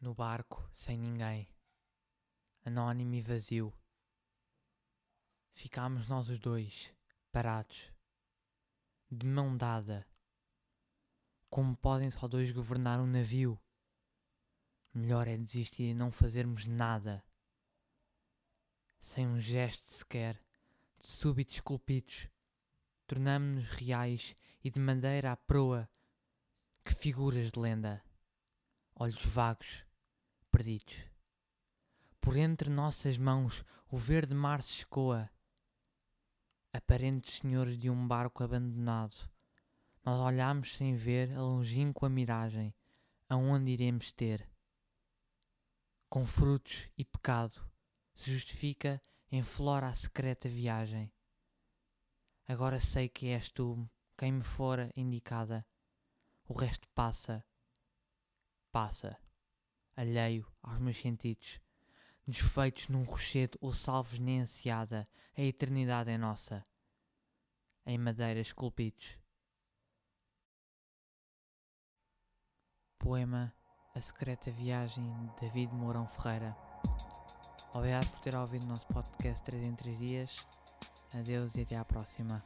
no barco sem ninguém, anónimo e vazio. Ficámos nós os dois, parados, de mão dada. Como podem só dois governar um navio? Melhor é desistir e não fazermos nada. Sem um gesto sequer, de súbitos esculpidos, tornamo-nos reais e de madeira à proa, que figuras de lenda. Olhos vagos, perdidos. Por entre nossas mãos o verde mar se escoa. Aparentes senhores de um barco abandonado, nós olhamos sem ver a longínqua miragem, aonde iremos ter. Com frutos e pecado se justifica em flora a secreta viagem. Agora sei que és tu quem me fora indicada, o resto passa, passa alheio aos meus sentidos, desfeitos num rochedo ou salvos nem ansiada, a eternidade é nossa, em madeira esculpidos. Poema A Secreta Viagem de David Mourão Ferreira. Obrigado por ter ouvido o nosso podcast 3 em 3 dias. Adeus e até à próxima.